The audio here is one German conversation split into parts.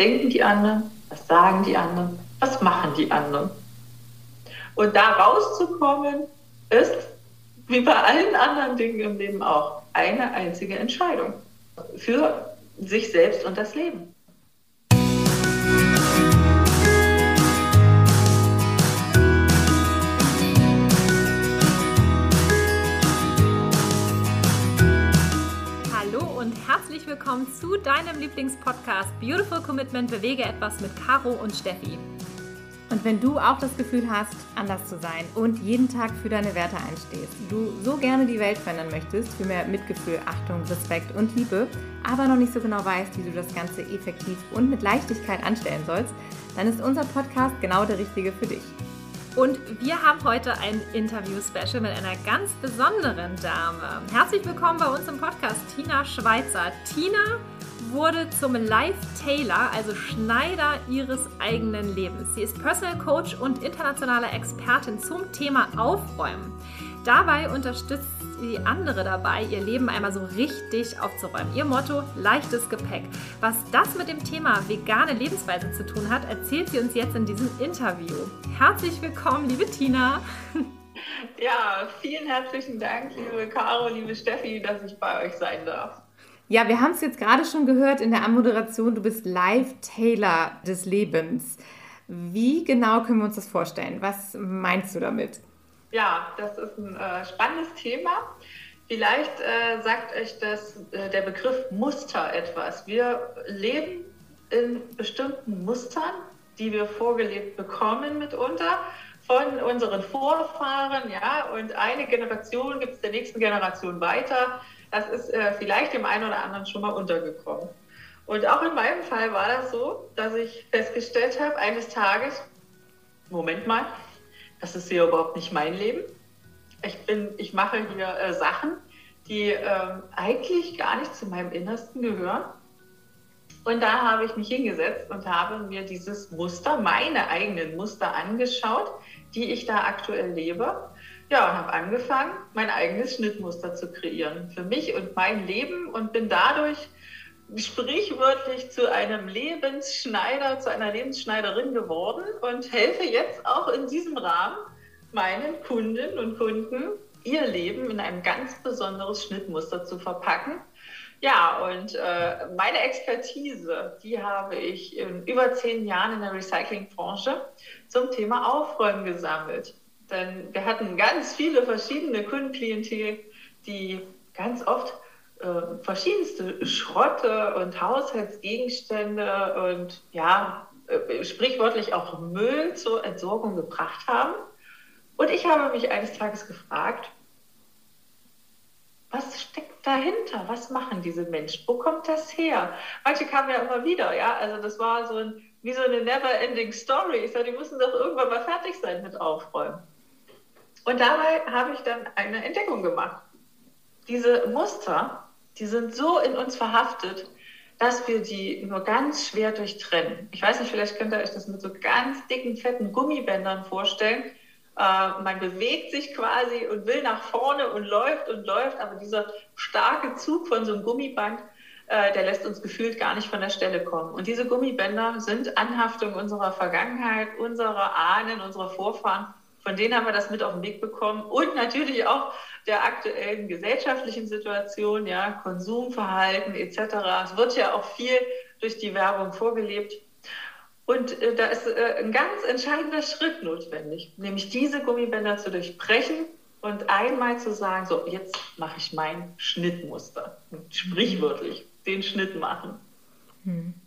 denken die anderen? Was sagen die anderen? Was machen die anderen? Und da rauszukommen, ist, wie bei allen anderen Dingen im Leben auch, eine einzige Entscheidung für sich selbst und das Leben. Herzlich willkommen zu deinem Lieblingspodcast Beautiful Commitment Bewege etwas mit Caro und Steffi. Und wenn du auch das Gefühl hast, anders zu sein und jeden Tag für deine Werte einstehst, du so gerne die Welt verändern möchtest, für mehr Mitgefühl, Achtung, Respekt und Liebe, aber noch nicht so genau weißt, wie du das Ganze effektiv und mit Leichtigkeit anstellen sollst, dann ist unser Podcast genau der richtige für dich. Und wir haben heute ein Interview-Special mit einer ganz besonderen Dame. Herzlich willkommen bei uns im Podcast, Tina Schweizer. Tina wurde zum Life-Tailor, also Schneider ihres eigenen Lebens. Sie ist Personal Coach und internationale Expertin zum Thema Aufräumen. Dabei unterstützt sie andere dabei, ihr Leben einmal so richtig aufzuräumen. Ihr Motto, leichtes Gepäck. Was das mit dem Thema vegane Lebensweise zu tun hat, erzählt sie uns jetzt in diesem Interview. Herzlich willkommen, liebe Tina. Ja, vielen herzlichen Dank, liebe Caro, liebe Steffi, dass ich bei euch sein darf. Ja, wir haben es jetzt gerade schon gehört in der Anmoderation, du bist Live-Tailor des Lebens. Wie genau können wir uns das vorstellen? Was meinst du damit? Ja, das ist ein äh, spannendes Thema. Vielleicht äh, sagt euch das, äh, der Begriff Muster etwas. Wir leben in bestimmten Mustern, die wir vorgelebt bekommen mitunter von unseren Vorfahren, ja, und eine Generation gibt es der nächsten Generation weiter. Das ist äh, vielleicht dem einen oder anderen schon mal untergekommen. Und auch in meinem Fall war das so, dass ich festgestellt habe, eines Tages, Moment mal, das ist hier überhaupt nicht mein Leben. Ich, bin, ich mache hier äh, Sachen, die ähm, eigentlich gar nicht zu meinem Innersten gehören. Und da habe ich mich hingesetzt und habe mir dieses Muster, meine eigenen Muster angeschaut, die ich da aktuell lebe. Ja, und habe angefangen, mein eigenes Schnittmuster zu kreieren für mich und mein Leben und bin dadurch sprichwörtlich zu einem Lebensschneider, zu einer Lebensschneiderin geworden und helfe jetzt auch in diesem Rahmen meinen Kundinnen und Kunden, ihr Leben in ein ganz besonderes Schnittmuster zu verpacken. Ja, und äh, meine Expertise, die habe ich in über zehn Jahren in der Recyclingbranche zum Thema Aufräumen gesammelt. Denn wir hatten ganz viele verschiedene Kundenklientel, die ganz oft äh, verschiedenste Schrotte und Haushaltsgegenstände und ja, äh, sprichwörtlich auch Müll zur Entsorgung gebracht haben. Und ich habe mich eines Tages gefragt, was steckt dahinter? Was machen diese Menschen? Wo kommt das her? Manche kamen ja immer wieder, ja. Also das war so ein, wie so eine never-ending Story. Ich sage, die müssen doch irgendwann mal fertig sein mit Aufräumen. Und dabei habe ich dann eine Entdeckung gemacht. Diese Muster, die sind so in uns verhaftet, dass wir die nur ganz schwer durchtrennen. Ich weiß nicht, vielleicht könnt ihr euch das mit so ganz dicken, fetten Gummibändern vorstellen. Äh, man bewegt sich quasi und will nach vorne und läuft und läuft, aber dieser starke Zug von so einem Gummiband, äh, der lässt uns gefühlt gar nicht von der Stelle kommen. Und diese Gummibänder sind Anhaftung unserer Vergangenheit, unserer Ahnen, unserer Vorfahren. Von denen haben wir das mit auf den Weg bekommen und natürlich auch der aktuellen gesellschaftlichen Situation, ja, Konsumverhalten etc. Es wird ja auch viel durch die Werbung vorgelebt. Und äh, da ist äh, ein ganz entscheidender Schritt notwendig, nämlich diese Gummibänder zu durchbrechen und einmal zu sagen, so, jetzt mache ich mein Schnittmuster. Sprichwörtlich den Schnitt machen.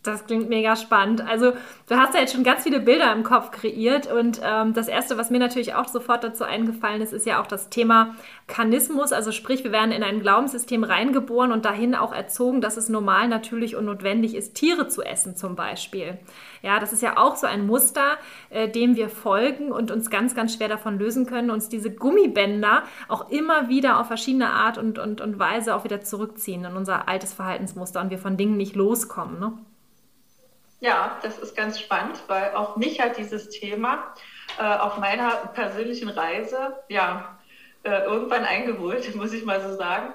Das klingt mega spannend. Also du hast ja jetzt schon ganz viele Bilder im Kopf kreiert und ähm, das Erste, was mir natürlich auch sofort dazu eingefallen ist, ist ja auch das Thema Kanismus. Also sprich, wir werden in ein Glaubenssystem reingeboren und dahin auch erzogen, dass es normal, natürlich und notwendig ist, Tiere zu essen zum Beispiel. Ja, das ist ja auch so ein Muster, äh, dem wir folgen und uns ganz, ganz schwer davon lösen können, uns diese Gummibänder auch immer wieder auf verschiedene Art und, und, und Weise auch wieder zurückziehen in unser altes Verhaltensmuster und wir von Dingen nicht loskommen. Ne? Ja, das ist ganz spannend, weil auch mich hat dieses Thema äh, auf meiner persönlichen Reise ja äh, irgendwann eingeholt, muss ich mal so sagen.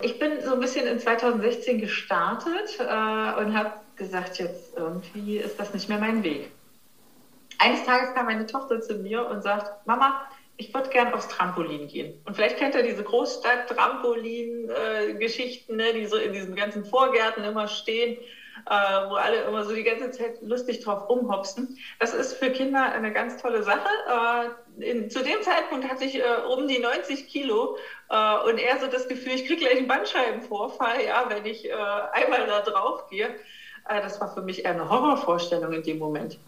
Ich bin so ein bisschen in 2016 gestartet äh, und habe gesagt, jetzt irgendwie ist das nicht mehr mein Weg. Eines Tages kam meine Tochter zu mir und sagt, Mama, ich würde gern aufs Trampolin gehen. Und vielleicht kennt ihr diese Großstadt-Trampolin-Geschichten, ne, die so in diesen ganzen Vorgärten immer stehen, äh, wo alle immer so die ganze Zeit lustig drauf rumhopsen. Das ist für Kinder eine ganz tolle Sache. Äh, in, zu dem Zeitpunkt hatte ich äh, um die 90 Kilo äh, und eher so das Gefühl, ich kriege gleich einen Bandscheibenvorfall, ja, wenn ich äh, einmal da drauf gehe. Äh, das war für mich eher eine Horrorvorstellung in dem Moment.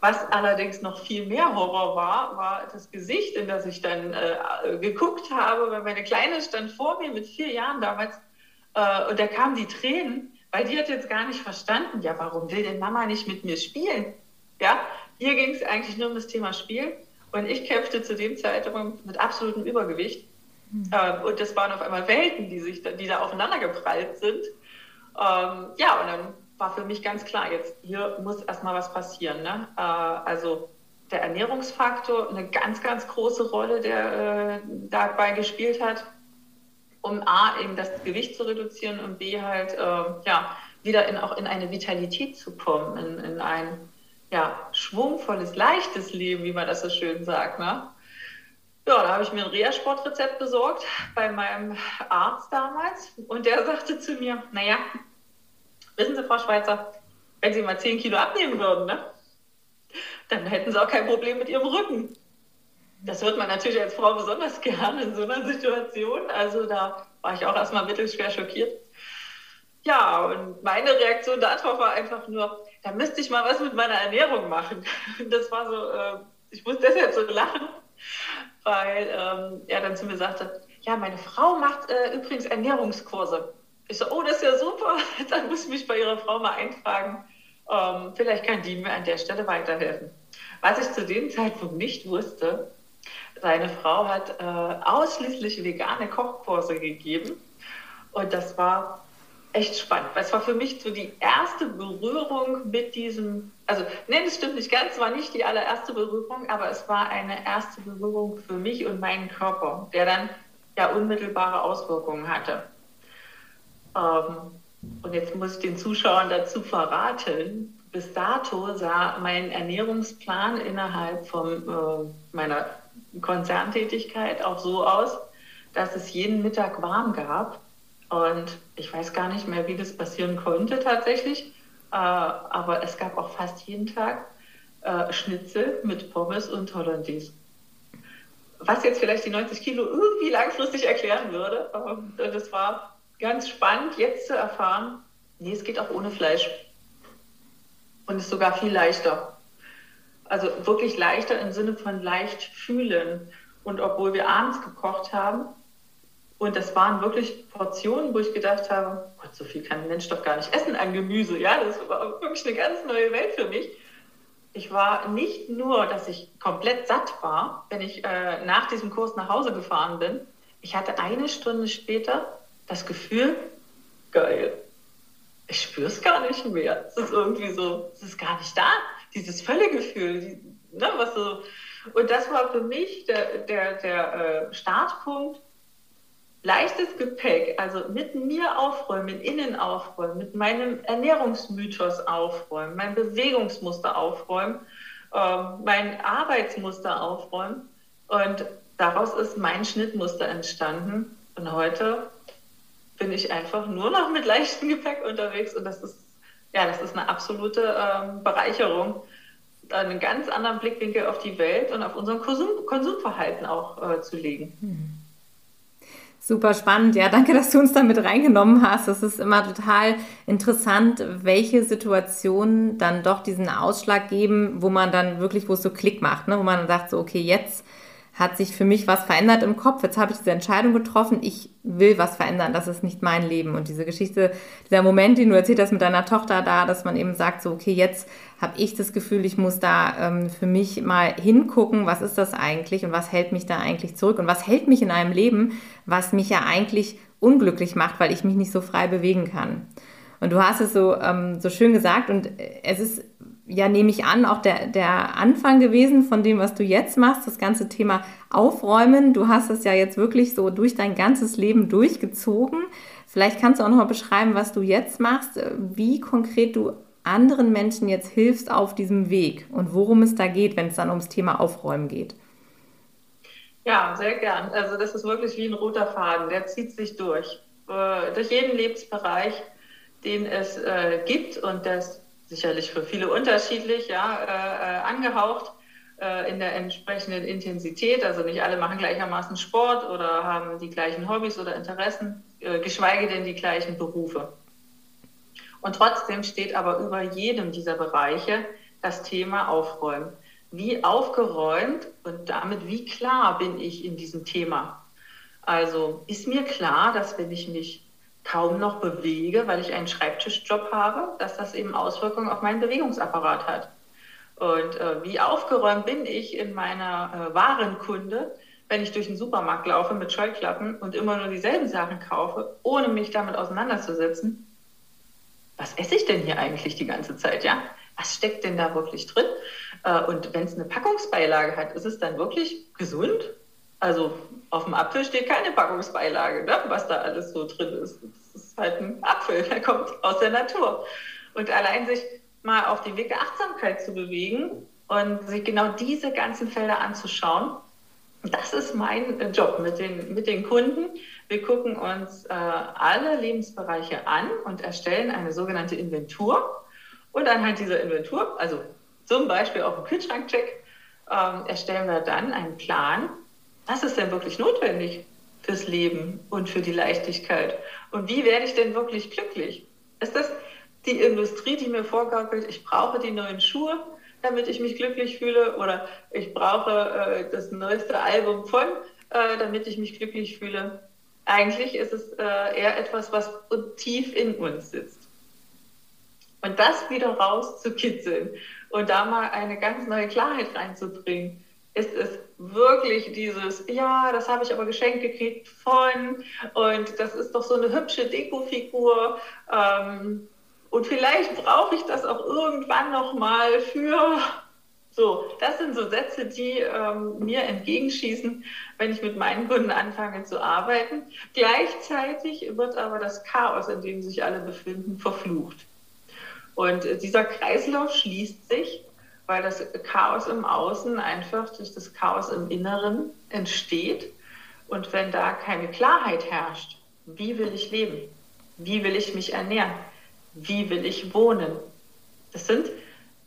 Was allerdings noch viel mehr Horror war, war das Gesicht, in das ich dann geguckt habe, weil meine Kleine stand vor mir mit vier Jahren damals und da kamen die Tränen, weil die hat jetzt gar nicht verstanden, ja, warum will denn Mama nicht mit mir spielen? Ja, hier ging es eigentlich nur um das Thema Spiel und ich kämpfte zu dem Zeitpunkt mit absolutem Übergewicht. Mhm. Ähm, und das waren auf einmal Welten, die, sich, die da aufeinander geprallt sind. Ähm, ja, und dann war für mich ganz klar, jetzt hier muss erstmal was passieren. Ne? Äh, also der Ernährungsfaktor eine ganz, ganz große Rolle, der äh, dabei gespielt hat, um A, eben das Gewicht zu reduzieren und B, halt, äh, ja, wieder in, auch in eine Vitalität zu kommen, in, in ein ja, schwungvolles, leichtes Leben, wie man das so schön sagt. Ne? Ja, da habe ich mir ein Reha-Sportrezept besorgt bei meinem Arzt damals und der sagte zu mir, naja, Wissen Sie, Frau Schweizer, wenn Sie mal 10 Kilo abnehmen würden, ne, dann hätten Sie auch kein Problem mit Ihrem Rücken. Das hört man natürlich als Frau besonders gerne in so einer Situation. Also da war ich auch erstmal mittelschwer schockiert. Ja, und meine Reaktion darauf war einfach nur, da müsste ich mal was mit meiner Ernährung machen. Das war so, äh, ich muss deshalb so lachen, weil ähm, er dann zu mir sagte, ja, meine Frau macht äh, übrigens Ernährungskurse. Ich so, oh, das ist ja super. Dann muss ich mich bei Ihrer Frau mal eintragen. Ähm, vielleicht kann die mir an der Stelle weiterhelfen. Was ich zu dem Zeitpunkt nicht wusste, seine Frau hat äh, ausschließlich vegane Kochkurse gegeben. Und das war echt spannend. Es war für mich so die erste Berührung mit diesem, also nee, das stimmt nicht ganz, war nicht die allererste Berührung, aber es war eine erste Berührung für mich und meinen Körper, der dann ja unmittelbare Auswirkungen hatte. Ähm, und jetzt muss ich den Zuschauern dazu verraten, bis dato sah mein Ernährungsplan innerhalb von äh, meiner Konzerntätigkeit auch so aus, dass es jeden Mittag warm gab. Und ich weiß gar nicht mehr, wie das passieren konnte tatsächlich. Äh, aber es gab auch fast jeden Tag äh, Schnitzel mit Pommes und Hollandaise. Was jetzt vielleicht die 90 Kilo irgendwie langfristig erklären würde. Äh, das war ganz spannend jetzt zu erfahren, nee, es geht auch ohne Fleisch. Und ist sogar viel leichter. Also wirklich leichter im Sinne von leicht fühlen. Und obwohl wir abends gekocht haben, und das waren wirklich Portionen, wo ich gedacht habe, Gott, so viel kann ein Mensch doch gar nicht essen an Gemüse. Ja, das war wirklich eine ganz neue Welt für mich. Ich war nicht nur, dass ich komplett satt war, wenn ich äh, nach diesem Kurs nach Hause gefahren bin. Ich hatte eine Stunde später das Gefühl, geil, ich spüre es gar nicht mehr. Es ist irgendwie so, es ist gar nicht da. Dieses Völlegefühl, die, ne, was so. Und das war für mich der, der, der äh, Startpunkt. Leichtes Gepäck, also mit mir aufräumen, innen aufräumen, mit meinem Ernährungsmythos aufräumen, mein Bewegungsmuster aufräumen, ähm, mein Arbeitsmuster aufräumen. Und daraus ist mein Schnittmuster entstanden. Und heute bin ich einfach nur noch mit leichtem Gepäck unterwegs und das ist, ja, das ist eine absolute ähm, Bereicherung, einen ganz anderen Blickwinkel auf die Welt und auf unser Konsum Konsumverhalten auch äh, zu legen. Hm. Super spannend. Ja, danke, dass du uns da mit reingenommen hast. Das ist immer total interessant, welche Situationen dann doch diesen Ausschlag geben, wo man dann wirklich, wo es so Klick macht, ne? wo man dann sagt, so, okay, jetzt hat sich für mich was verändert im Kopf. Jetzt habe ich diese Entscheidung getroffen. Ich will was verändern. Das ist nicht mein Leben. Und diese Geschichte, dieser Moment, den du erzählt hast mit deiner Tochter da, dass man eben sagt, so, okay, jetzt habe ich das Gefühl, ich muss da ähm, für mich mal hingucken, was ist das eigentlich und was hält mich da eigentlich zurück und was hält mich in einem Leben, was mich ja eigentlich unglücklich macht, weil ich mich nicht so frei bewegen kann. Und du hast es so, ähm, so schön gesagt und es ist ja, nehme ich an, auch der, der Anfang gewesen von dem, was du jetzt machst, das ganze Thema Aufräumen. Du hast es ja jetzt wirklich so durch dein ganzes Leben durchgezogen, Vielleicht kannst du auch noch mal beschreiben, was du jetzt machst, wie konkret du anderen Menschen jetzt hilfst auf diesem Weg und worum es da geht, wenn es dann ums Thema Aufräumen geht. Ja, sehr gern. Also das ist wirklich wie ein roter Faden, der zieht sich durch. Äh, durch jeden Lebensbereich, den es äh, gibt und das sicherlich für viele unterschiedlich, ja, äh, äh angehaucht äh, in der entsprechenden Intensität. Also nicht alle machen gleichermaßen Sport oder haben die gleichen Hobbys oder Interessen, äh, geschweige denn die gleichen Berufe. Und trotzdem steht aber über jedem dieser Bereiche das Thema Aufräumen. Wie aufgeräumt und damit wie klar bin ich in diesem Thema? Also ist mir klar, dass wenn ich mich kaum noch bewege, weil ich einen Schreibtischjob habe, dass das eben Auswirkungen auf meinen Bewegungsapparat hat. Und äh, wie aufgeräumt bin ich in meiner äh, Warenkunde, wenn ich durch den Supermarkt laufe mit Scheuklappen und immer nur dieselben Sachen kaufe, ohne mich damit auseinanderzusetzen, was esse ich denn hier eigentlich die ganze Zeit, ja? Was steckt denn da wirklich drin? Äh, und wenn es eine Packungsbeilage hat, ist es dann wirklich gesund? Also auf dem Apfel steht keine Packungsbeilage, ne? was da alles so drin ist. Das ist halt ein Apfel, der kommt aus der Natur. Und allein sich mal auf die Wege Achtsamkeit zu bewegen und sich genau diese ganzen Felder anzuschauen, das ist mein Job mit den, mit den Kunden. Wir gucken uns äh, alle Lebensbereiche an und erstellen eine sogenannte Inventur. Und anhand dieser Inventur, also zum Beispiel auch einen Kühlschrankcheck, ähm, erstellen wir dann einen Plan, was ist denn wirklich notwendig fürs Leben und für die Leichtigkeit? Und wie werde ich denn wirklich glücklich? Ist das die Industrie, die mir vorgaukelt, ich brauche die neuen Schuhe? damit ich mich glücklich fühle oder ich brauche äh, das neueste Album von, äh, damit ich mich glücklich fühle. Eigentlich ist es äh, eher etwas, was tief in uns sitzt. Und das wieder rauszukitzeln und da mal eine ganz neue Klarheit reinzubringen, ist es wirklich dieses, ja, das habe ich aber geschenkt gekriegt von und das ist doch so eine hübsche Dekofigur. Ähm, und vielleicht brauche ich das auch irgendwann nochmal für. So, das sind so Sätze, die ähm, mir entgegenschießen, wenn ich mit meinen Kunden anfange zu arbeiten. Gleichzeitig wird aber das Chaos, in dem sich alle befinden, verflucht. Und äh, dieser Kreislauf schließt sich, weil das Chaos im Außen einfach durch das Chaos im Inneren entsteht. Und wenn da keine Klarheit herrscht, wie will ich leben? Wie will ich mich ernähren? wie will ich wohnen? Das sind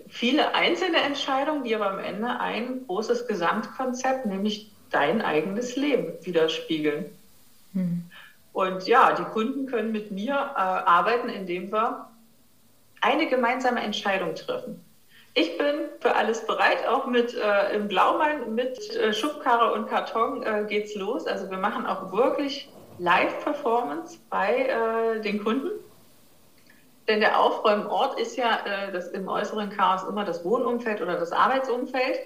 viele einzelne Entscheidungen, die aber am Ende ein großes Gesamtkonzept, nämlich dein eigenes Leben widerspiegeln. Hm. Und ja, die Kunden können mit mir äh, arbeiten, indem wir eine gemeinsame Entscheidung treffen. Ich bin für alles bereit, auch mit äh, im Blaumann, mit äh, Schubkarre und Karton äh, geht's los. Also wir machen auch wirklich Live-Performance bei äh, den Kunden. Denn der Aufräumort ist ja äh, das im äußeren Chaos immer das Wohnumfeld oder das Arbeitsumfeld.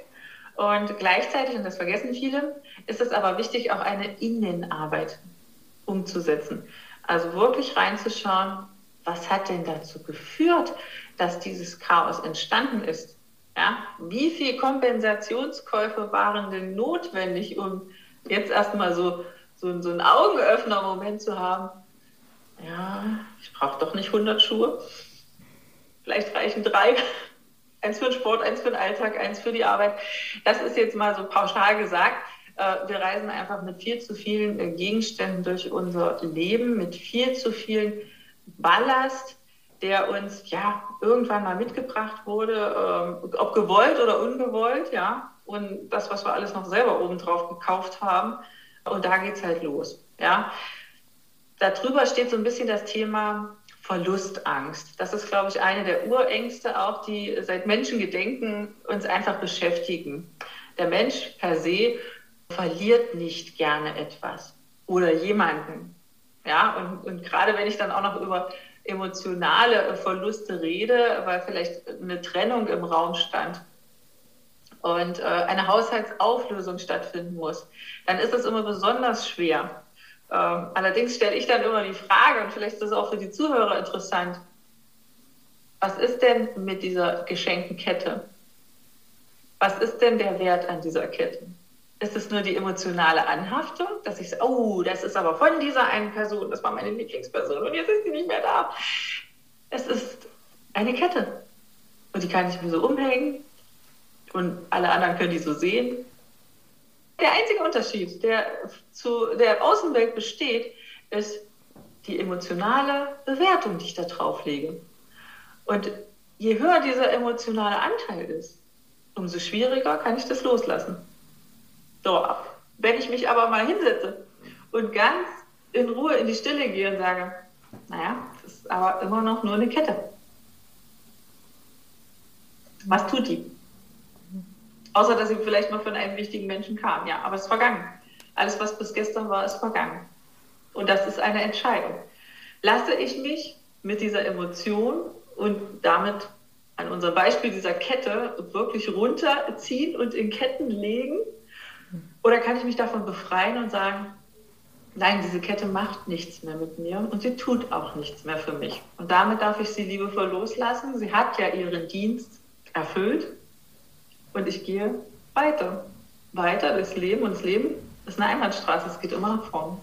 Und gleichzeitig, und das vergessen viele, ist es aber wichtig, auch eine Innenarbeit umzusetzen. Also wirklich reinzuschauen, was hat denn dazu geführt, dass dieses Chaos entstanden ist? Ja? Wie viel Kompensationskäufe waren denn notwendig, um jetzt erstmal so, so, so einen Augenöffner-Moment zu haben? ja, ich brauche doch nicht 100 Schuhe. Vielleicht reichen drei. Eins für den Sport, eins für den Alltag, eins für die Arbeit. Das ist jetzt mal so pauschal gesagt. Äh, wir reisen einfach mit viel zu vielen äh, Gegenständen durch unser Leben, mit viel zu viel Ballast, der uns ja irgendwann mal mitgebracht wurde, ähm, ob gewollt oder ungewollt, ja. Und das, was wir alles noch selber obendrauf gekauft haben. Und da geht es halt los, ja darüber steht so ein bisschen das Thema Verlustangst. Das ist, glaube ich, eine der Urängste auch, die seit Menschengedenken uns einfach beschäftigen. Der Mensch per se verliert nicht gerne etwas oder jemanden. Ja, und, und gerade wenn ich dann auch noch über emotionale Verluste rede, weil vielleicht eine Trennung im Raum stand und äh, eine Haushaltsauflösung stattfinden muss, dann ist es immer besonders schwer, ähm, allerdings stelle ich dann immer die Frage, und vielleicht ist das auch für die Zuhörer interessant, was ist denn mit dieser geschenkten Kette? Was ist denn der Wert an dieser Kette? Ist es nur die emotionale Anhaftung, dass ich so, oh, das ist aber von dieser einen Person, das war meine Lieblingsperson und jetzt ist sie nicht mehr da. Es ist eine Kette. Und die kann ich mir so umhängen und alle anderen können die so sehen. Der einzige Unterschied, der zu der Außenwelt besteht, ist die emotionale Bewertung, die ich da drauf lege. Und je höher dieser emotionale Anteil ist, umso schwieriger kann ich das loslassen. So, wenn ich mich aber mal hinsetze und ganz in Ruhe in die Stille gehe und sage, naja, das ist aber immer noch nur eine Kette. Was tut die? Außer, dass sie vielleicht noch von einem wichtigen Menschen kam. Ja, aber es ist vergangen. Alles, was bis gestern war, ist vergangen. Und das ist eine Entscheidung. Lasse ich mich mit dieser Emotion und damit an unserem Beispiel dieser Kette wirklich runterziehen und in Ketten legen? Oder kann ich mich davon befreien und sagen, nein, diese Kette macht nichts mehr mit mir und sie tut auch nichts mehr für mich. Und damit darf ich sie liebevoll loslassen. Sie hat ja ihren Dienst erfüllt und ich gehe weiter. Weiter das Leben und das Leben ist eine Einbahnstraße, es geht immer nach vorne.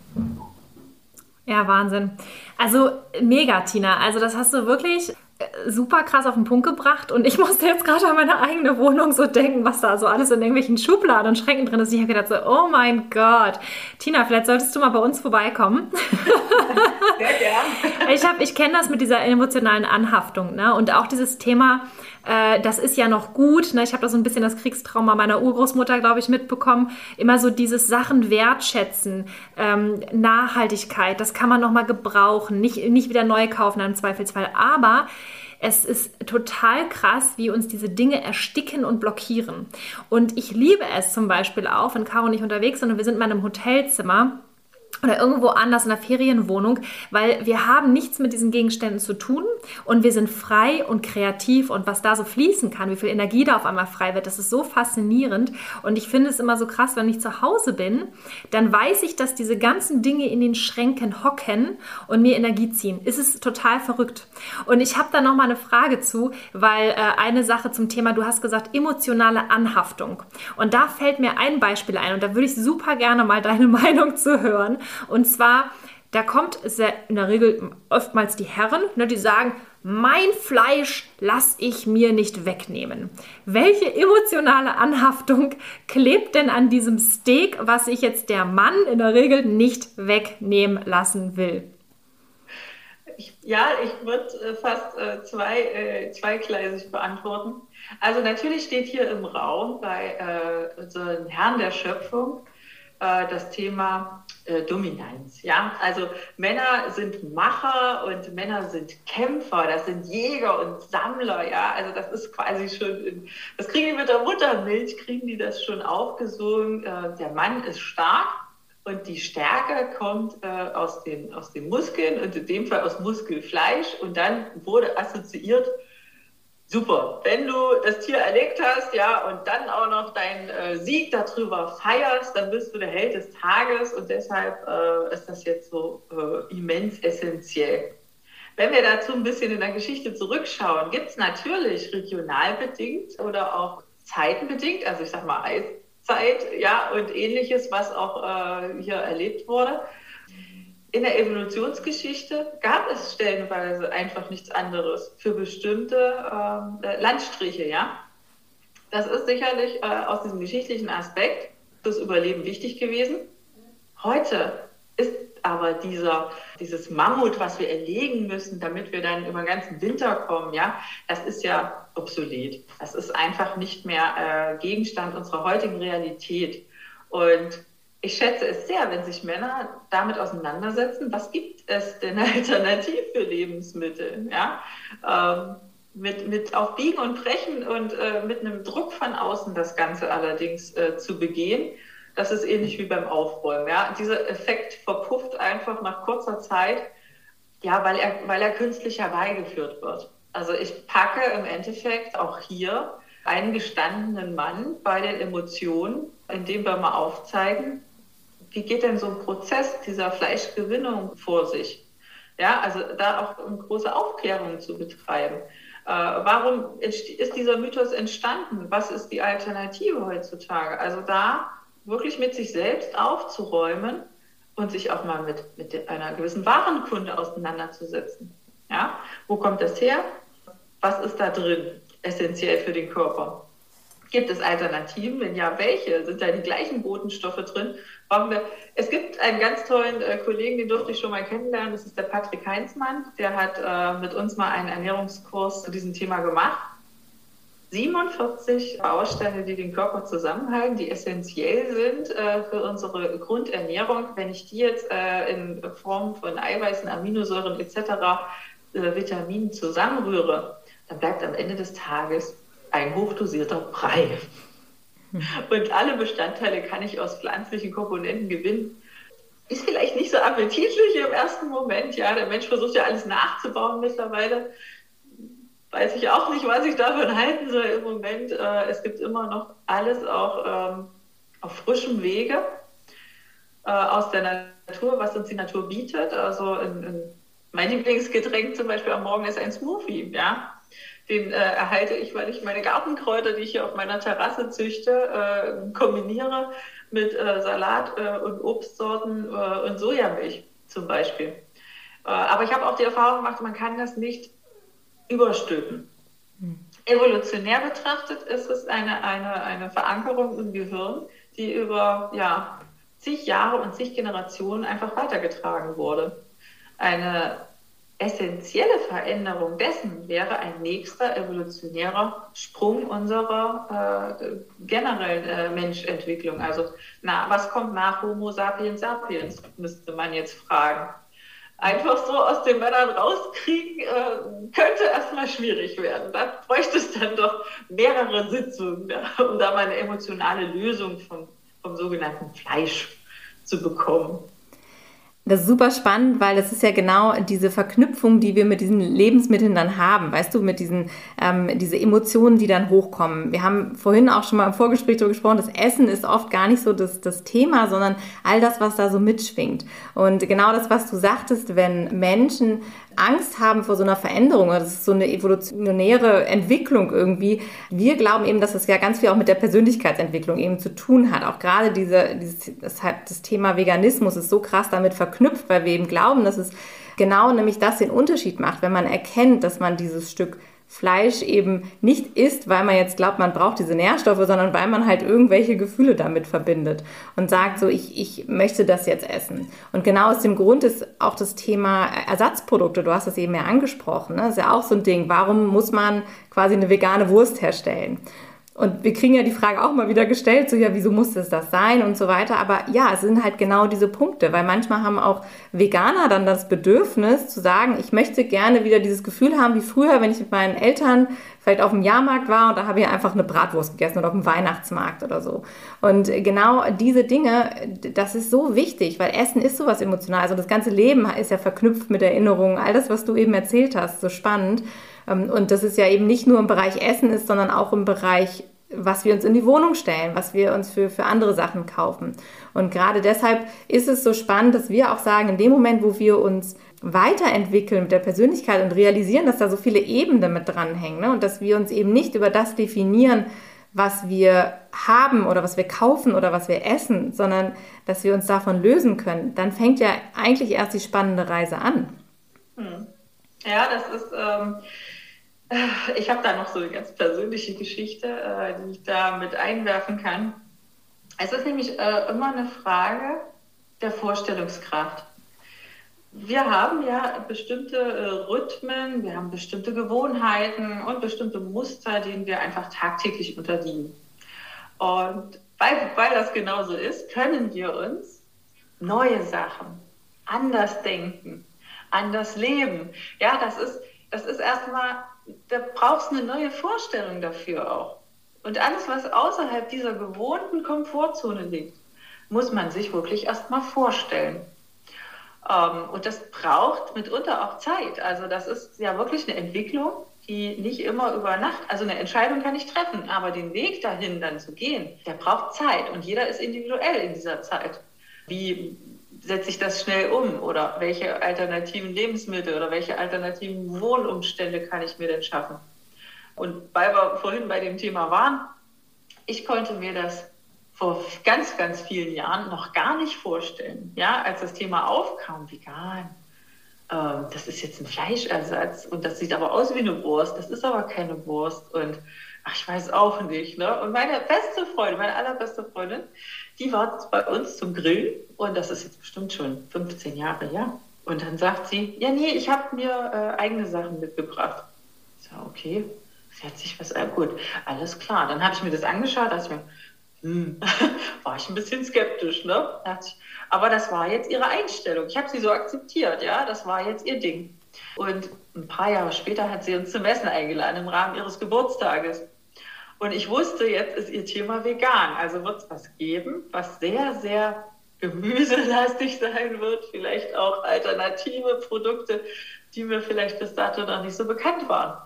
Ja, Wahnsinn. Also mega, Tina. Also das hast du wirklich super krass auf den Punkt gebracht und ich musste jetzt gerade an meine eigene Wohnung so denken, was da so alles in irgendwelchen Schubladen und Schränken drin ist. Ich habe gedacht so, oh mein Gott. Tina, vielleicht solltest du mal bei uns vorbeikommen. Sehr gern. Ich, ich kenne das mit dieser emotionalen Anhaftung ne? und auch dieses Thema, äh, das ist ja noch gut. Ne? Ich habe da so ein bisschen das Kriegstrauma meiner Urgroßmutter, glaube ich, mitbekommen. Immer so dieses Sachen wertschätzen, ähm, Nachhaltigkeit, das kann man nochmal gebrauchen, nicht, nicht wieder neu kaufen im Zweifelsfall. Aber es ist total krass, wie uns diese Dinge ersticken und blockieren. Und ich liebe es zum Beispiel auch, wenn Caro und ich unterwegs sind und wir sind in einem Hotelzimmer oder irgendwo anders in einer Ferienwohnung, weil wir haben nichts mit diesen Gegenständen zu tun und wir sind frei und kreativ und was da so fließen kann, wie viel Energie da auf einmal frei wird, das ist so faszinierend und ich finde es immer so krass, wenn ich zu Hause bin, dann weiß ich, dass diese ganzen Dinge in den Schränken hocken und mir Energie ziehen. Es ist total verrückt. Und ich habe da noch mal eine Frage zu, weil äh, eine Sache zum Thema, du hast gesagt emotionale Anhaftung und da fällt mir ein Beispiel ein und da würde ich super gerne mal deine Meinung zu hören. Und zwar, da kommt in der Regel oftmals die Herren, ne, die sagen, mein Fleisch lasse ich mir nicht wegnehmen. Welche emotionale Anhaftung klebt denn an diesem Steak, was sich jetzt der Mann in der Regel nicht wegnehmen lassen will? Ich, ja, ich würde äh, fast äh, zwei, äh, zweigleisig beantworten. Also natürlich steht hier im Raum bei äh, unseren Herrn der Schöpfung äh, das Thema äh, Dominanz. Ja, also Männer sind Macher und Männer sind Kämpfer, das sind Jäger und Sammler. Ja, also das ist quasi schon, das kriegen die mit der Muttermilch, kriegen die das schon aufgesogen. Äh, der Mann ist stark und die Stärke kommt äh, aus, den, aus den Muskeln und in dem Fall aus Muskelfleisch und dann wurde assoziiert super. Wenn du das Tier erlegt hast, ja, und dann auch noch deinen äh, Sieg darüber feierst, dann bist du der Held des Tages und deshalb äh, ist das jetzt so äh, immens essentiell. Wenn wir dazu ein bisschen in der Geschichte zurückschauen, gibt es natürlich regional bedingt oder auch zeitenbedingt, also ich sag mal Eiszeit, ja, und ähnliches, was auch äh, hier erlebt wurde in der Evolutionsgeschichte gab es stellenweise einfach nichts anderes für bestimmte ähm, äh, Landstriche, ja. Das ist sicherlich äh, aus diesem geschichtlichen Aspekt fürs Überleben wichtig gewesen. Heute ist aber dieser, dieses Mammut, was wir erlegen müssen, damit wir dann über den ganzen Winter kommen, ja, das ist ja obsolet. Das ist einfach nicht mehr äh, Gegenstand unserer heutigen Realität. Und ich schätze es sehr, wenn sich Männer damit auseinandersetzen, was gibt es denn alternativ für Lebensmittel? Ja? Ähm, mit, mit auf Biegen und Brechen und äh, mit einem Druck von außen das Ganze allerdings äh, zu begehen. Das ist ähnlich wie beim Aufräumen. Ja? Dieser Effekt verpufft einfach nach kurzer Zeit, ja, weil er, weil er künstlich herbeigeführt wird. Also ich packe im Endeffekt auch hier einen gestandenen Mann bei den Emotionen, indem wir mal aufzeigen, wie geht denn so ein Prozess dieser Fleischgewinnung vor sich? Ja, also da auch eine große Aufklärung zu betreiben. Äh, warum ist dieser Mythos entstanden? Was ist die Alternative heutzutage? Also da wirklich mit sich selbst aufzuräumen und sich auch mal mit, mit einer gewissen Warenkunde auseinanderzusetzen. Ja? Wo kommt das her? Was ist da drin essentiell für den Körper? Gibt es Alternativen? Wenn ja, welche? Sind da die gleichen Botenstoffe drin? Brauchen wir? Es gibt einen ganz tollen äh, Kollegen, den durfte ich schon mal kennenlernen. Das ist der Patrick Heinzmann. Der hat äh, mit uns mal einen Ernährungskurs zu diesem Thema gemacht. 47 Bausteine, die den Körper zusammenhalten, die essentiell sind äh, für unsere Grundernährung. Wenn ich die jetzt äh, in Form von Eiweißen, Aminosäuren etc., äh, Vitaminen zusammenrühre, dann bleibt am Ende des Tages ein hochdosierter Brei. Und alle Bestandteile kann ich aus pflanzlichen Komponenten gewinnen. Ist vielleicht nicht so appetitlich im ersten Moment. Ja, der Mensch versucht ja alles nachzubauen mittlerweile. Weiß ich auch nicht, was ich davon halten soll im Moment. Äh, es gibt immer noch alles auch ähm, auf frischem Wege äh, aus der Natur, was uns die Natur bietet. Also in, in mein Lieblingsgetränk zum Beispiel am Morgen ist ein Smoothie. Ja, den äh, erhalte ich, weil ich meine Gartenkräuter, die ich hier auf meiner Terrasse züchte, äh, kombiniere mit äh, Salat äh, und Obstsorten äh, und Sojamilch zum Beispiel. Äh, aber ich habe auch die Erfahrung gemacht, man kann das nicht überstülpen. Hm. Evolutionär betrachtet ist es eine, eine, eine Verankerung im Gehirn, die über ja, zig Jahre und zig Generationen einfach weitergetragen wurde. Eine essentielle Veränderung dessen wäre ein nächster evolutionärer Sprung unserer äh, generellen äh, Menschentwicklung. Also, na, was kommt nach Homo sapiens sapiens, müsste man jetzt fragen. Einfach so aus den Männern rauskriegen, äh, könnte erstmal schwierig werden. Da bräuchte es dann doch mehrere Sitzungen, ja, um da mal eine emotionale Lösung vom, vom sogenannten Fleisch zu bekommen. Das ist super spannend, weil das ist ja genau diese Verknüpfung, die wir mit diesen Lebensmitteln dann haben, weißt du, mit diesen ähm, diese Emotionen, die dann hochkommen. Wir haben vorhin auch schon mal im Vorgespräch darüber gesprochen, das Essen ist oft gar nicht so das, das Thema, sondern all das, was da so mitschwingt. Und genau das, was du sagtest, wenn Menschen Angst haben vor so einer Veränderung, das ist so eine evolutionäre Entwicklung irgendwie. Wir glauben eben, dass es ja ganz viel auch mit der Persönlichkeitsentwicklung eben zu tun hat. Auch gerade diese, dieses, das, hat, das Thema Veganismus ist so krass damit verknüpft, weil wir eben glauben, dass es genau nämlich das den Unterschied macht, wenn man erkennt, dass man dieses Stück Fleisch eben nicht isst, weil man jetzt glaubt, man braucht diese Nährstoffe, sondern weil man halt irgendwelche Gefühle damit verbindet und sagt so, ich, ich möchte das jetzt essen. Und genau aus dem Grund ist auch das Thema Ersatzprodukte, du hast es eben ja angesprochen, ne? das ist ja auch so ein Ding, warum muss man quasi eine vegane Wurst herstellen? Und wir kriegen ja die Frage auch mal wieder gestellt, so ja, wieso muss das das sein und so weiter. Aber ja, es sind halt genau diese Punkte, weil manchmal haben auch Veganer dann das Bedürfnis zu sagen, ich möchte gerne wieder dieses Gefühl haben wie früher, wenn ich mit meinen Eltern vielleicht auf dem Jahrmarkt war und da habe ich einfach eine Bratwurst gegessen oder auf dem Weihnachtsmarkt oder so. Und genau diese Dinge, das ist so wichtig, weil Essen ist sowas emotional. Also das ganze Leben ist ja verknüpft mit Erinnerungen. All das, was du eben erzählt hast, so spannend. Ähm, und das ist ja eben nicht nur im Bereich Essen ist, sondern auch im Bereich was wir uns in die Wohnung stellen, was wir uns für, für andere Sachen kaufen. Und gerade deshalb ist es so spannend, dass wir auch sagen, in dem Moment, wo wir uns weiterentwickeln mit der Persönlichkeit und realisieren, dass da so viele Ebenen mit dranhängen ne? und dass wir uns eben nicht über das definieren, was wir haben oder was wir kaufen oder was wir essen, sondern dass wir uns davon lösen können, dann fängt ja eigentlich erst die spannende Reise an. Hm. Ja, das ist. Ähm ich habe da noch so eine ganz persönliche Geschichte, äh, die ich da mit einwerfen kann. Es ist nämlich äh, immer eine Frage der Vorstellungskraft. Wir haben ja bestimmte äh, Rhythmen, wir haben bestimmte Gewohnheiten und bestimmte Muster, denen wir einfach tagtäglich unterliegen. Und weil, weil das genauso ist, können wir uns neue Sachen, anders denken, anders leben. Ja, das ist, das ist erstmal da brauchst du eine neue Vorstellung dafür auch. Und alles, was außerhalb dieser gewohnten Komfortzone liegt, muss man sich wirklich erstmal vorstellen. Ähm, und das braucht mitunter auch Zeit. Also das ist ja wirklich eine Entwicklung, die nicht immer über Nacht, also eine Entscheidung kann ich treffen, aber den Weg dahin dann zu gehen, der braucht Zeit und jeder ist individuell in dieser Zeit. Wie setze ich das schnell um? Oder welche alternativen Lebensmittel oder welche alternativen Wohnumstände kann ich mir denn schaffen? Und weil wir vorhin bei dem Thema waren, ich konnte mir das vor ganz, ganz vielen Jahren noch gar nicht vorstellen. Ja, als das Thema aufkam, vegan, ähm, das ist jetzt ein Fleischersatz und das sieht aber aus wie eine Wurst, das ist aber keine Wurst und ach, ich weiß auch nicht. Ne? Und meine beste Freundin, meine allerbeste Freundin, die war bei uns zum Grillen und das ist jetzt bestimmt schon 15 Jahre, ja. Und dann sagt sie, ja, nee, ich habe mir äh, eigene Sachen mitgebracht. Ich sage, okay, sie hat sich was, äh, gut, alles klar. Dann habe ich mir das angeschaut, dachte ich mir, hm, war ich ein bisschen skeptisch, ne? Aber das war jetzt ihre Einstellung. Ich habe sie so akzeptiert, ja, das war jetzt ihr Ding. Und ein paar Jahre später hat sie uns zum Essen eingeladen im Rahmen ihres Geburtstages. Und ich wusste, jetzt ist ihr Thema vegan. Also wird es was geben, was sehr, sehr gemüselastig sein wird. Vielleicht auch alternative Produkte, die mir vielleicht bis dato noch nicht so bekannt waren.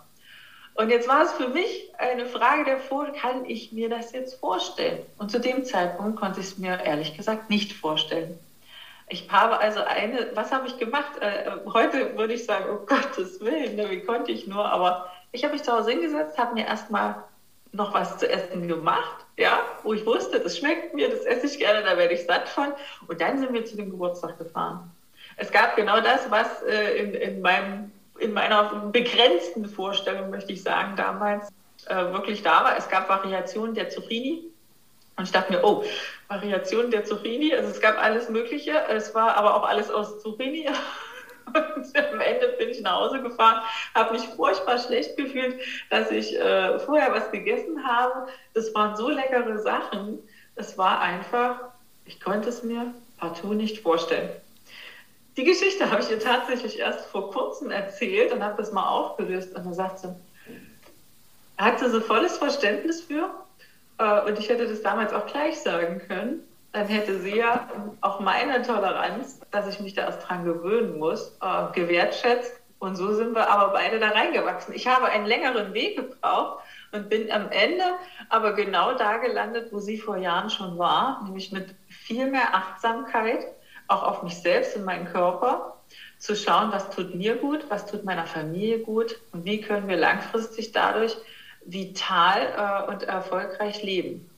Und jetzt war es für mich eine Frage der kann ich mir das jetzt vorstellen? Und zu dem Zeitpunkt konnte ich es mir ehrlich gesagt nicht vorstellen. Ich habe also eine, was habe ich gemacht? Äh, heute würde ich sagen, um Gottes Willen, ne, wie konnte ich nur? Aber ich habe mich zu Hause hingesetzt, habe mir erstmal noch was zu essen gemacht, ja, wo ich wusste, das schmeckt mir, das esse ich gerne, da werde ich satt von. Und dann sind wir zu dem Geburtstag gefahren. Es gab genau das, was äh, in, in meinem in meiner begrenzten Vorstellung, möchte ich sagen, damals äh, wirklich da war. Es gab Variationen der Zucchini. Und ich dachte mir, oh, Variationen der Zucchini. Also es gab alles Mögliche. Es war aber auch alles aus Zucchini. Und am Ende bin ich nach Hause gefahren, habe mich furchtbar schlecht gefühlt, dass ich äh, vorher was gegessen habe. Das waren so leckere Sachen. Es war einfach, ich konnte es mir partout nicht vorstellen. Die Geschichte habe ich ihr tatsächlich erst vor kurzem erzählt und habe das mal aufgelöst. Und dann sagt sie, hat sie so volles Verständnis für. Äh, und ich hätte das damals auch gleich sagen können. Dann hätte sie ja auch meine Toleranz, dass ich mich da erst dran gewöhnen muss, äh, gewertschätzt. Und so sind wir aber beide da reingewachsen. Ich habe einen längeren Weg gebraucht und bin am Ende aber genau da gelandet, wo sie vor Jahren schon war, nämlich mit viel mehr Achtsamkeit auch auf mich selbst und meinen Körper, zu schauen, was tut mir gut, was tut meiner Familie gut und wie können wir langfristig dadurch vital äh, und erfolgreich leben.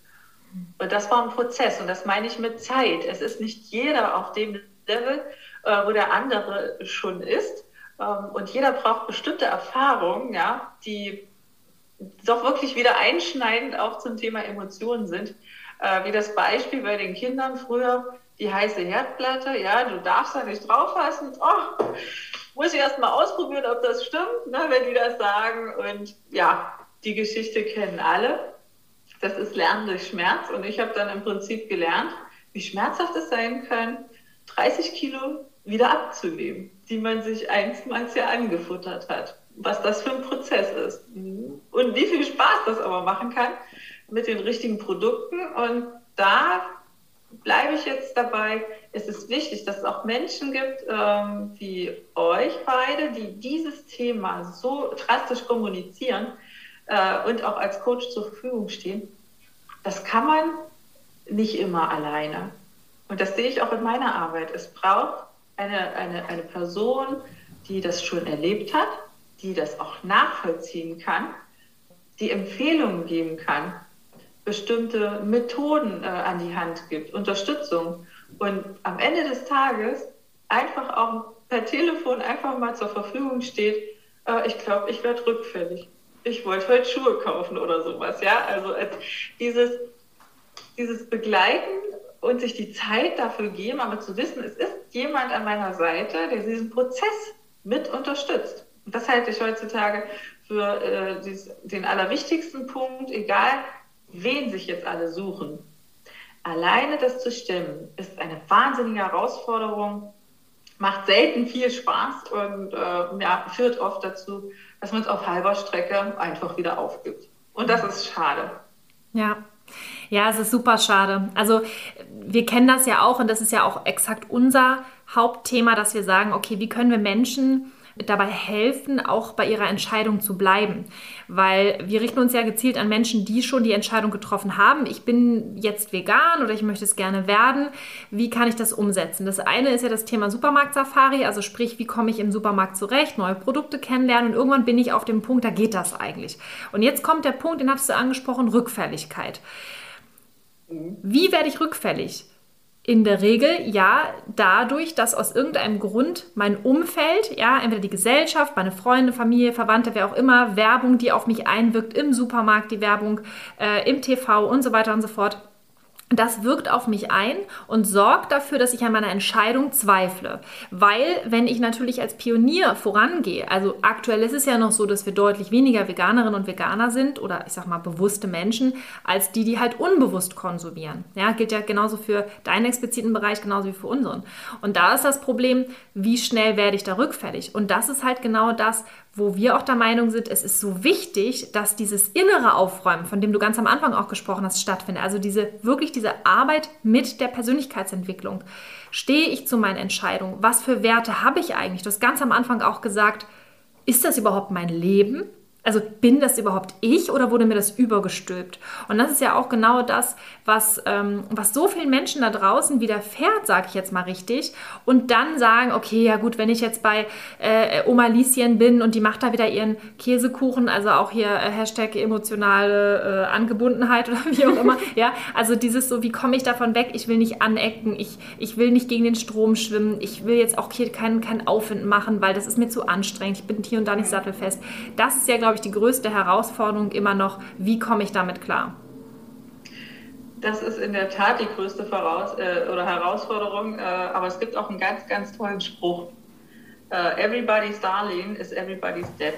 Und das war ein Prozess und das meine ich mit Zeit. Es ist nicht jeder auf dem Level, äh, wo der andere schon ist. Ähm, und jeder braucht bestimmte Erfahrungen, ja, die doch wirklich wieder einschneidend auch zum Thema Emotionen sind. Äh, wie das Beispiel bei den Kindern früher, die heiße Herdplatte, ja, du darfst da nicht drauf fassen. Oh, muss ich erst mal ausprobieren, ob das stimmt, ne, wenn die das sagen. Und ja, die Geschichte kennen alle. Das ist Lernen durch Schmerz. Und ich habe dann im Prinzip gelernt, wie schmerzhaft es sein kann, 30 Kilo wieder abzunehmen, die man sich einstmals ja angefuttert hat. Was das für ein Prozess ist. Und wie viel Spaß das aber machen kann mit den richtigen Produkten. Und da bleibe ich jetzt dabei. Es ist wichtig, dass es auch Menschen gibt ähm, wie euch beide, die dieses Thema so drastisch kommunizieren äh, und auch als Coach zur Verfügung stehen. Das kann man nicht immer alleine. Und das sehe ich auch in meiner Arbeit. Es braucht eine, eine, eine Person, die das schon erlebt hat, die das auch nachvollziehen kann, die Empfehlungen geben kann, bestimmte Methoden äh, an die Hand gibt, Unterstützung und am Ende des Tages einfach auch per Telefon einfach mal zur Verfügung steht, äh, ich glaube, ich werde rückfällig. Ich wollte heute Schuhe kaufen oder sowas. Ja, also dieses, dieses Begleiten und sich die Zeit dafür geben, aber zu wissen, es ist jemand an meiner Seite, der diesen Prozess mit unterstützt. Und das halte ich heutzutage für äh, dies, den allerwichtigsten Punkt, egal wen sich jetzt alle suchen. Alleine das zu stemmen, ist eine wahnsinnige Herausforderung, macht selten viel Spaß und äh, ja, führt oft dazu, dass man es auf halber Strecke einfach wieder aufgibt. Und das ist schade. Ja. Ja, es ist super schade. Also wir kennen das ja auch und das ist ja auch exakt unser Hauptthema, dass wir sagen, okay, wie können wir Menschen dabei helfen, auch bei ihrer Entscheidung zu bleiben. Weil wir richten uns ja gezielt an Menschen, die schon die Entscheidung getroffen haben, ich bin jetzt vegan oder ich möchte es gerne werden. Wie kann ich das umsetzen? Das eine ist ja das Thema Supermarkt-Safari, also sprich, wie komme ich im Supermarkt zurecht, neue Produkte kennenlernen und irgendwann bin ich auf dem Punkt, da geht das eigentlich. Und jetzt kommt der Punkt, den hattest du angesprochen, Rückfälligkeit. Wie werde ich rückfällig? In der Regel ja dadurch, dass aus irgendeinem Grund mein Umfeld, ja, entweder die Gesellschaft, meine Freunde, Familie, Verwandte, wer auch immer, Werbung, die auf mich einwirkt, im Supermarkt die Werbung, äh, im TV und so weiter und so fort, das wirkt auf mich ein und sorgt dafür, dass ich an meiner Entscheidung zweifle. Weil, wenn ich natürlich als Pionier vorangehe, also aktuell ist es ja noch so, dass wir deutlich weniger Veganerinnen und Veganer sind oder ich sag mal bewusste Menschen, als die, die halt unbewusst konsumieren. Ja, gilt ja genauso für deinen expliziten Bereich, genauso wie für unseren. Und da ist das Problem, wie schnell werde ich da rückfällig? Und das ist halt genau das, wo wir auch der Meinung sind, es ist so wichtig, dass dieses innere Aufräumen, von dem du ganz am Anfang auch gesprochen hast, stattfindet. Also diese wirklich diese Arbeit mit der Persönlichkeitsentwicklung. Stehe ich zu meinen Entscheidungen? Was für Werte habe ich eigentlich? Du hast ganz am Anfang auch gesagt, ist das überhaupt mein Leben? Also bin das überhaupt ich oder wurde mir das übergestülpt? Und das ist ja auch genau das, was, ähm, was so vielen Menschen da draußen widerfährt, sage ich jetzt mal richtig, und dann sagen, okay, ja gut, wenn ich jetzt bei äh, Oma Lieschen bin und die macht da wieder ihren Käsekuchen, also auch hier äh, Hashtag emotionale äh, Angebundenheit oder wie auch immer, ja, also dieses so, wie komme ich davon weg? Ich will nicht anecken, ich, ich will nicht gegen den Strom schwimmen, ich will jetzt auch hier keinen kein Aufwind machen, weil das ist mir zu anstrengend, ich bin hier und da nicht sattelfest. Das ist ja, glaube ich, ich, die größte Herausforderung immer noch, wie komme ich damit klar? Das ist in der Tat die größte Voraus äh, oder Herausforderung, äh, aber es gibt auch einen ganz, ganz tollen Spruch. Uh, everybody's darling is everybody's dead.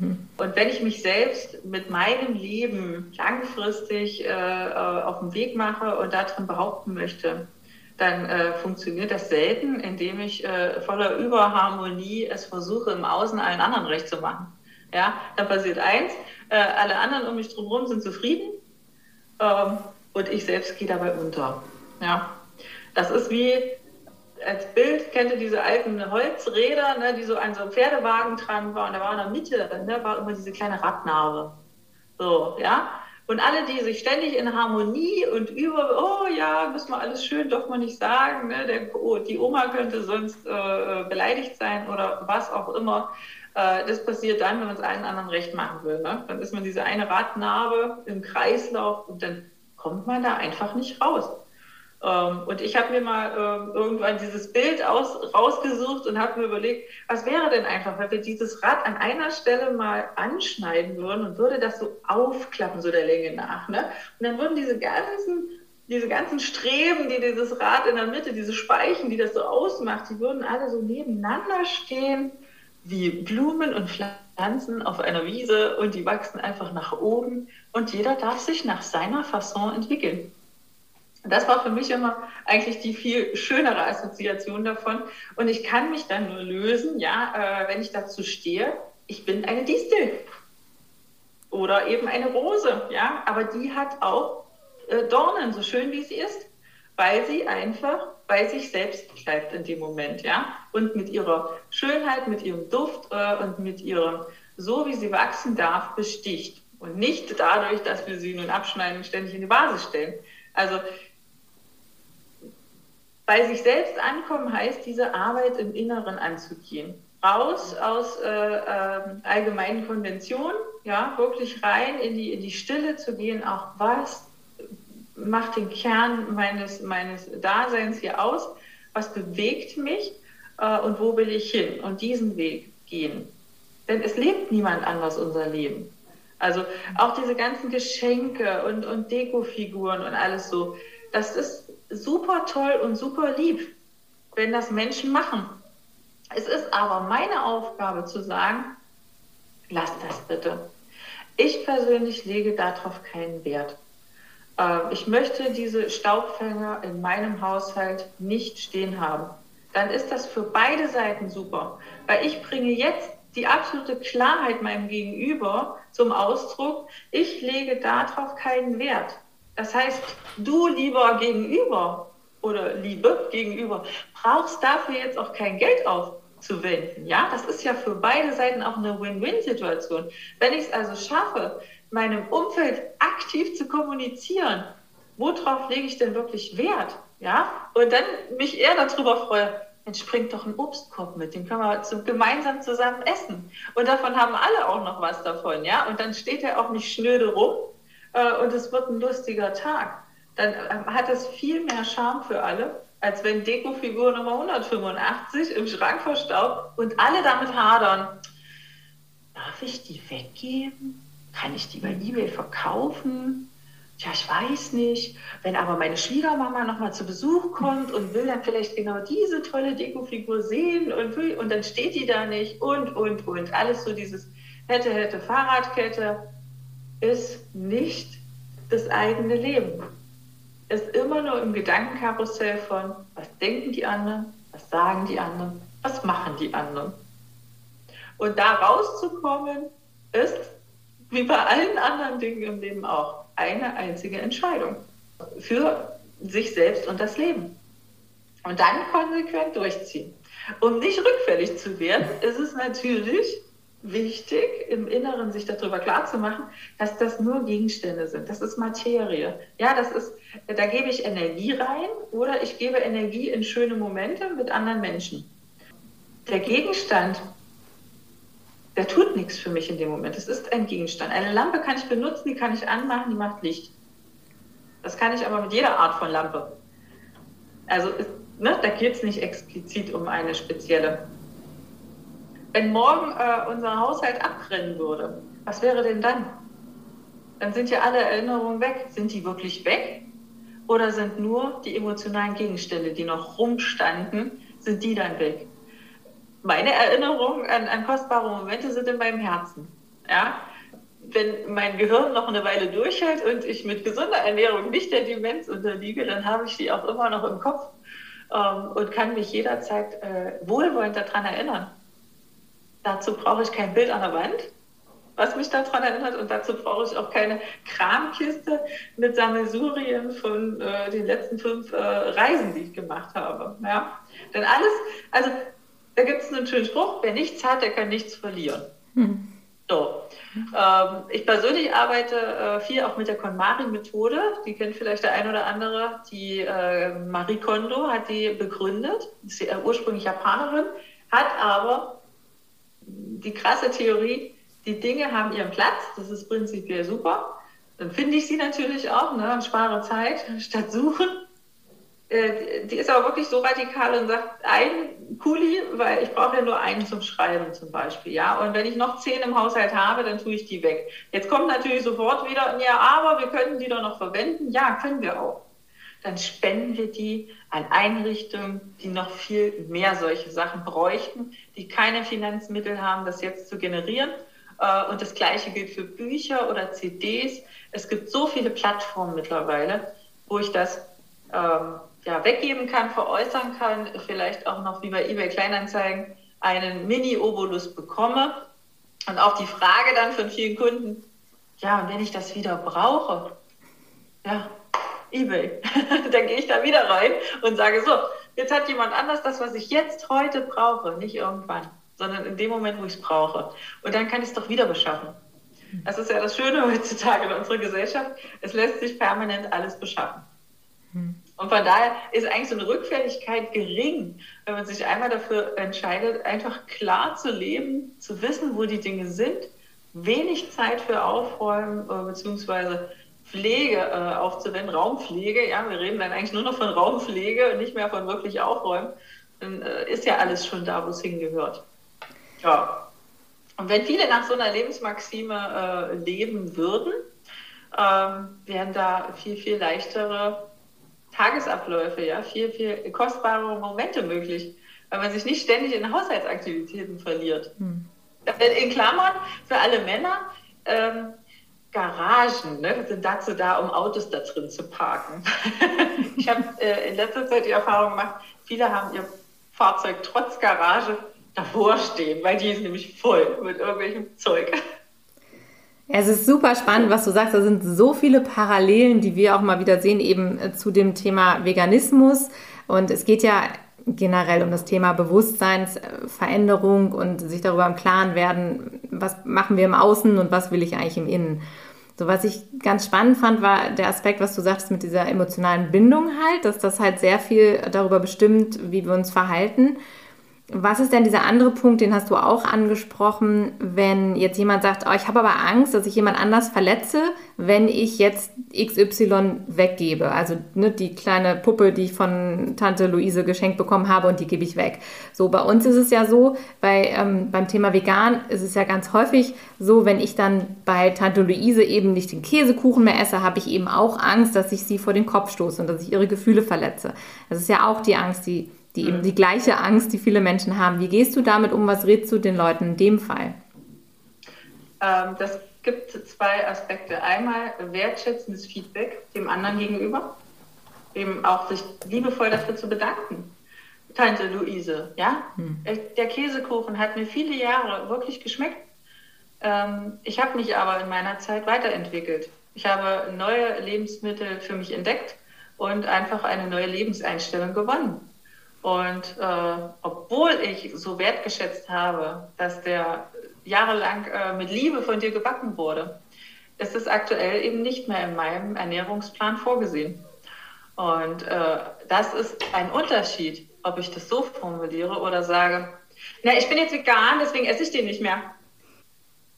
Mhm. Und wenn ich mich selbst mit meinem Leben langfristig äh, äh auf den Weg mache und darin behaupten möchte, dann äh, funktioniert das selten, indem ich äh, voller Überharmonie es versuche, im Außen allen anderen recht zu machen. Ja, dann passiert eins, äh, alle anderen um mich drumherum sind zufrieden ähm, und ich selbst gehe dabei unter. Ja, das ist wie als Bild, kennt ihr diese alten Holzräder, ne, die so an so einem Pferdewagen dran waren, da war in der Mitte, ne, war immer diese kleine Radnarbe. So, ja. Und alle, die sich ständig in Harmonie und über, oh ja, müssen wir alles schön, darf man nicht sagen, ne, der, oh, die Oma könnte sonst äh, beleidigt sein oder was auch immer, das passiert dann, wenn man es allen anderen recht machen will. Ne? Dann ist man diese eine Radnarbe im Kreislauf und dann kommt man da einfach nicht raus. Ähm, und ich habe mir mal ähm, irgendwann dieses Bild aus, rausgesucht und habe mir überlegt, was wäre denn einfach, wenn wir dieses Rad an einer Stelle mal anschneiden würden und würde das so aufklappen, so der Länge nach. Ne? Und dann würden diese ganzen diese ganzen Streben, die dieses Rad in der Mitte, diese Speichen, die das so ausmacht, die würden alle so nebeneinander stehen wie Blumen und Pflanzen auf einer Wiese und die wachsen einfach nach oben und jeder darf sich nach seiner Fasson entwickeln. Das war für mich immer eigentlich die viel schönere Assoziation davon. Und ich kann mich dann nur lösen, ja, äh, wenn ich dazu stehe, ich bin eine Distel oder eben eine Rose, ja, aber die hat auch äh, Dornen, so schön wie sie ist, weil sie einfach bei sich selbst bleibt in dem Moment, ja, und mit ihrer Schönheit, mit ihrem Duft äh, und mit ihrem, so wie sie wachsen darf, besticht. Und nicht dadurch, dass wir sie nun abschneiden und ständig in die Vase stellen. Also bei sich selbst ankommen heißt, diese Arbeit im Inneren anzugehen. Raus aus äh, äh, allgemeinen Konventionen, ja, wirklich rein in die, in die Stille zu gehen, auch was macht den Kern meines, meines Daseins hier aus, was bewegt mich äh, und wo will ich hin und diesen Weg gehen. Denn es lebt niemand anders unser Leben. Also auch diese ganzen Geschenke und, und Dekofiguren und alles so, das ist super toll und super lieb, wenn das Menschen machen. Es ist aber meine Aufgabe zu sagen, lass das bitte. Ich persönlich lege darauf keinen Wert. Äh, ich möchte diese Staubfänger in meinem Haushalt nicht stehen haben. Dann ist das für beide Seiten super, weil ich bringe jetzt die absolute Klarheit meinem Gegenüber zum Ausdruck. Ich lege darauf keinen Wert. Das heißt, du lieber Gegenüber oder Liebe Gegenüber brauchst dafür jetzt auch kein Geld aufzuwenden. Ja, das ist ja für beide Seiten auch eine Win-Win-Situation. Wenn ich es also schaffe, meinem Umfeld aktiv zu kommunizieren, worauf lege ich denn wirklich Wert? Ja, und dann mich eher darüber freue, Mensch, bringt doch einen Obstkorb mit, den können wir zum, gemeinsam zusammen essen. Und davon haben alle auch noch was davon, ja. Und dann steht er auch nicht schnöde rum äh, und es wird ein lustiger Tag. dann ähm, hat es viel mehr Charme für alle, als wenn Dekofigur Nummer 185 im Schrank verstaubt und alle damit hadern. Darf ich die weggeben? Kann ich die bei eBay verkaufen? Ja, ich weiß nicht. Wenn aber meine Schwiegermama nochmal zu Besuch kommt und will dann vielleicht genau diese tolle Dekofigur sehen und, und dann steht die da nicht und, und, und. Alles so dieses hätte, hätte, Fahrradkette ist nicht das eigene Leben. Ist immer nur im Gedankenkarussell von, was denken die anderen, was sagen die anderen, was machen die anderen. Und da rauszukommen, ist, wie bei allen anderen Dingen im Leben auch, eine einzige Entscheidung für sich selbst und das Leben. Und dann konsequent durchziehen. Um nicht rückfällig zu werden, ist es natürlich wichtig, im Inneren sich darüber klarzumachen, dass das nur Gegenstände sind. Das ist Materie. Ja, das ist, da gebe ich Energie rein oder ich gebe Energie in schöne Momente mit anderen Menschen. Der Gegenstand, der tut nichts für mich in dem Moment. Es ist ein Gegenstand. Eine Lampe kann ich benutzen, die kann ich anmachen, die macht Licht. Das kann ich aber mit jeder Art von Lampe. Also ne, da geht es nicht explizit um eine spezielle wenn morgen äh, unser Haushalt abbrennen würde, was wäre denn dann? Dann sind ja alle Erinnerungen weg. Sind die wirklich weg? Oder sind nur die emotionalen Gegenstände, die noch rumstanden, sind die dann weg? Meine Erinnerungen an, an kostbare Momente sind in meinem Herzen. Ja? Wenn mein Gehirn noch eine Weile durchhält und ich mit gesunder Ernährung nicht der Demenz unterliege, dann habe ich die auch immer noch im Kopf ähm, und kann mich jederzeit äh, wohlwollend daran erinnern. Dazu brauche ich kein Bild an der Wand, was mich daran erinnert. Und dazu brauche ich auch keine Kramkiste mit Sammelsurien von äh, den letzten fünf äh, Reisen, die ich gemacht habe. Ja? Denn alles, also da gibt es einen schönen Spruch, wer nichts hat, der kann nichts verlieren. Hm. So. Ähm, ich persönlich arbeite äh, viel auch mit der KonMari-Methode. Die kennt vielleicht der ein oder andere. Die äh, Marie Kondo hat die begründet. Ist äh, ursprünglich Japanerin, hat aber die krasse Theorie, die Dinge haben ihren Platz, das ist prinzipiell super. Dann finde ich sie natürlich auch, ne, und spare Zeit statt suchen. Äh, die ist aber wirklich so radikal und sagt, ein Kuli, weil ich brauche ja nur einen zum Schreiben zum Beispiel, ja. Und wenn ich noch zehn im Haushalt habe, dann tue ich die weg. Jetzt kommt natürlich sofort wieder, ja, aber wir könnten die doch noch verwenden. Ja, können wir auch dann spenden wir die an Einrichtungen, die noch viel mehr solche Sachen bräuchten, die keine Finanzmittel haben, das jetzt zu generieren. Äh, und das Gleiche gilt für Bücher oder CDs. Es gibt so viele Plattformen mittlerweile, wo ich das ähm, ja, weggeben kann, veräußern kann, vielleicht auch noch wie bei eBay Kleinanzeigen einen Mini-Obolus bekomme. Und auch die Frage dann von vielen Kunden, ja, und wenn ich das wieder brauche, ja, eBay. dann gehe ich da wieder rein und sage so, jetzt hat jemand anders das, was ich jetzt heute brauche, nicht irgendwann, sondern in dem Moment, wo ich es brauche. Und dann kann ich es doch wieder beschaffen. Das ist ja das Schöne heutzutage in unserer Gesellschaft. Es lässt sich permanent alles beschaffen. Hm. Und von daher ist eigentlich so eine Rückfälligkeit gering, wenn man sich einmal dafür entscheidet, einfach klar zu leben, zu wissen, wo die Dinge sind, wenig Zeit für Aufräumen, äh, beziehungsweise Pflege äh, aufzuwenden, Raumpflege, ja, wir reden dann eigentlich nur noch von Raumpflege und nicht mehr von wirklich Aufräumen, dann äh, ist ja alles schon da, wo es hingehört. Ja. Und wenn viele nach so einer Lebensmaxime äh, leben würden, ähm, wären da viel, viel leichtere Tagesabläufe, ja, viel, viel kostbarere Momente möglich, weil man sich nicht ständig in Haushaltsaktivitäten verliert. Hm. In Klammern für alle Männer, ähm, Garagen ne, sind dazu da, um Autos da drin zu parken. ich habe äh, in letzter Zeit die Erfahrung gemacht, viele haben ihr Fahrzeug trotz Garage davor stehen, weil die ist nämlich voll mit irgendwelchem Zeug. Es ist super spannend, was du sagst. Da sind so viele Parallelen, die wir auch mal wieder sehen, eben äh, zu dem Thema Veganismus. Und es geht ja generell um das Thema Bewusstseinsveränderung und sich darüber im Klaren werden, was machen wir im Außen und was will ich eigentlich im Innen. So, was ich ganz spannend fand, war der Aspekt, was du sagst mit dieser emotionalen Bindung halt, dass das halt sehr viel darüber bestimmt, wie wir uns verhalten. Was ist denn dieser andere Punkt, den hast du auch angesprochen, wenn jetzt jemand sagt, oh, ich habe aber Angst, dass ich jemand anders verletze, wenn ich jetzt XY weggebe? Also ne, die kleine Puppe, die ich von Tante Luise geschenkt bekommen habe und die gebe ich weg. So, bei uns ist es ja so, bei, ähm, beim Thema vegan ist es ja ganz häufig so, wenn ich dann bei Tante Luise eben nicht den Käsekuchen mehr esse, habe ich eben auch Angst, dass ich sie vor den Kopf stoße und dass ich ihre Gefühle verletze. Das ist ja auch die Angst, die die eben die gleiche Angst, die viele Menschen haben. Wie gehst du damit um? Was rätst du den Leuten in dem Fall? Ähm, das gibt zwei Aspekte. Einmal wertschätzendes Feedback dem anderen gegenüber, eben auch sich liebevoll dafür zu bedanken. Tante Luise, ja, hm. Äh, der Käsekuchen hat mir viele Jahre wirklich geschmeckt. Ähm, ich habe mich aber in meiner Zeit weiterentwickelt. Ich habe neue Lebensmittel für mich entdeckt und einfach eine neue Lebenseinstellung gewonnen. Und äh, obwohl ich so wertgeschätzt habe, dass der jahrelang äh, mit Liebe von dir gebacken wurde, ist es aktuell eben nicht mehr in meinem Ernährungsplan vorgesehen. Und äh, das ist ein Unterschied, ob ich das so formuliere oder sage, na, ich bin jetzt vegan, deswegen esse ich den nicht mehr.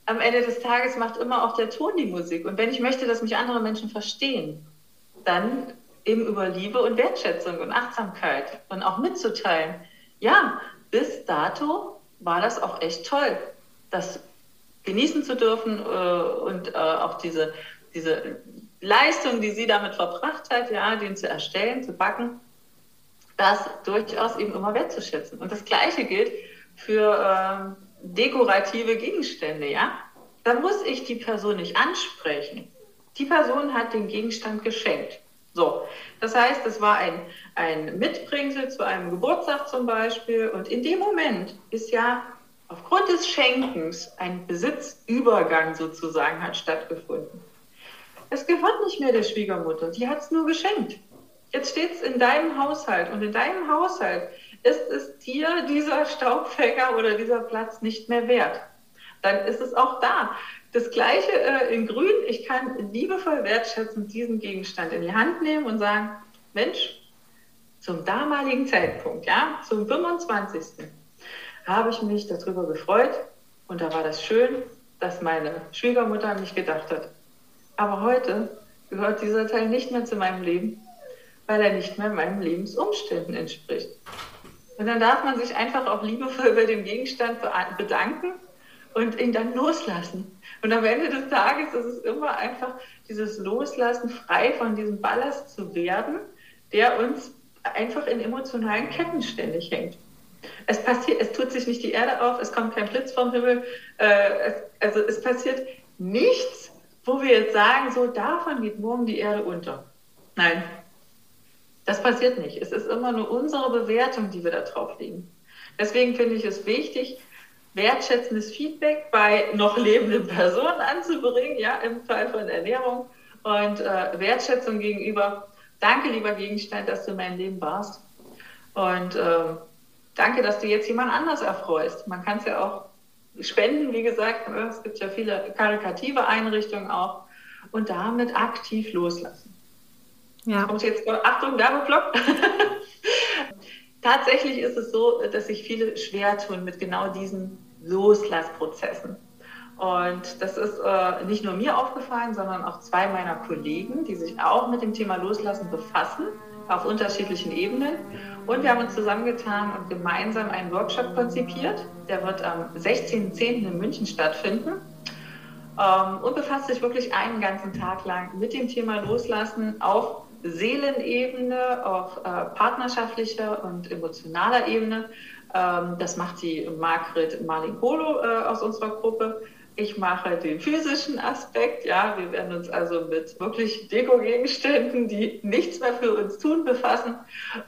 Am Ende des Tages macht immer auch der Ton die Musik. Und wenn ich möchte, dass mich andere Menschen verstehen, dann eben über Liebe und Wertschätzung und Achtsamkeit und auch mitzuteilen. Ja, bis dato war das auch echt toll, das genießen zu dürfen äh, und äh, auch diese, diese Leistung, die sie damit verbracht hat, ja, den zu erstellen, zu backen, das durchaus eben immer wertzuschätzen. Und das Gleiche gilt für äh, dekorative Gegenstände, ja. Da muss ich die Person nicht ansprechen. Die Person hat den Gegenstand geschenkt. So, das heißt, es war ein, ein Mitbringsel zu einem Geburtstag zum Beispiel. Und in dem Moment ist ja aufgrund des Schenkens ein Besitzübergang sozusagen hat stattgefunden. Es gehört nicht mehr der Schwiegermutter, die hat es nur geschenkt. Jetzt steht es in deinem Haushalt und in deinem Haushalt ist es dir dieser Staubfänger oder dieser Platz nicht mehr wert. Dann ist es auch da. Das gleiche äh, in Grün. Ich kann liebevoll wertschätzend diesen Gegenstand in die Hand nehmen und sagen, Mensch, zum damaligen Zeitpunkt, ja, zum 25. habe ich mich darüber gefreut und da war das schön, dass meine Schwiegermutter an mich gedacht hat. Aber heute gehört dieser Teil nicht mehr zu meinem Leben, weil er nicht mehr meinen Lebensumständen entspricht. Und dann darf man sich einfach auch liebevoll bei dem Gegenstand bedanken und ihn dann loslassen. Und am Ende des Tages ist es immer einfach dieses Loslassen, frei von diesem Ballast zu werden, der uns einfach in emotionalen Ketten ständig hängt. Es passiert, es tut sich nicht die Erde auf, es kommt kein Blitz vom Himmel, äh, es, also es passiert nichts, wo wir jetzt sagen, so davon geht morgen die Erde unter. Nein, das passiert nicht. Es ist immer nur unsere Bewertung, die wir da drauf legen. Deswegen finde ich es wichtig, wertschätzendes Feedback bei noch lebenden Personen anzubringen, ja, im Fall von Ernährung und äh, Wertschätzung gegenüber. Danke, lieber Gegenstand, dass du in meinem Leben warst. Und äh, danke, dass du jetzt jemand anders erfreust. Man kann es ja auch spenden, wie gesagt. Ne? Es gibt ja viele karikative Einrichtungen auch. Und damit aktiv loslassen. Ja. Kommt jetzt, Achtung, Werbeblock. Tatsächlich ist es so, dass sich viele schwer tun mit genau diesen Loslassprozessen. Und das ist äh, nicht nur mir aufgefallen, sondern auch zwei meiner Kollegen, die sich auch mit dem Thema Loslassen befassen, auf unterschiedlichen Ebenen. Und wir haben uns zusammengetan und gemeinsam einen Workshop konzipiert. Der wird am 16.10. in München stattfinden ähm, und befasst sich wirklich einen ganzen Tag lang mit dem Thema Loslassen auf Seelenebene, auf äh, partnerschaftlicher und emotionaler Ebene das macht die Margret Malinkolo äh, aus unserer Gruppe. Ich mache den physischen Aspekt. Ja, wir werden uns also mit wirklich Deko-Gegenständen, die nichts mehr für uns tun, befassen.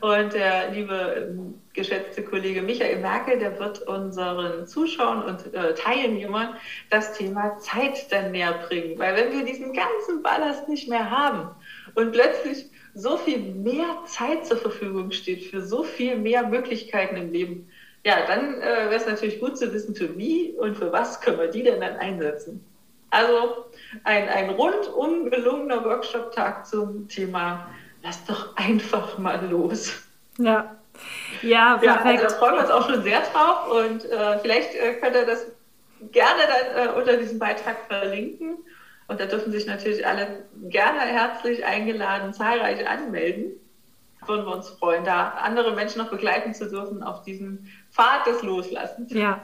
Und der liebe ähm, geschätzte Kollege Michael Merkel, der wird unseren Zuschauern und äh, Teilnehmern das Thema Zeit dann näher bringen. Weil wenn wir diesen ganzen Ballast nicht mehr haben und plötzlich so viel mehr Zeit zur Verfügung steht für so viel mehr Möglichkeiten im Leben, ja, dann äh, wäre es natürlich gut zu wissen, für wie und für was können wir die denn dann einsetzen. Also ein, ein rundum gelungener Workshop-Tag zum Thema Lass doch einfach mal los. Ja, Ja, perfekt. Ja, also da freuen wir uns auch schon sehr drauf und äh, vielleicht äh, könnt ihr das gerne dann äh, unter diesem Beitrag verlinken. Und da dürfen sich natürlich alle gerne herzlich eingeladen, zahlreich anmelden. Würden wir uns freuen, da andere Menschen noch begleiten zu dürfen auf diesem Pfad des Loslassens. Ja,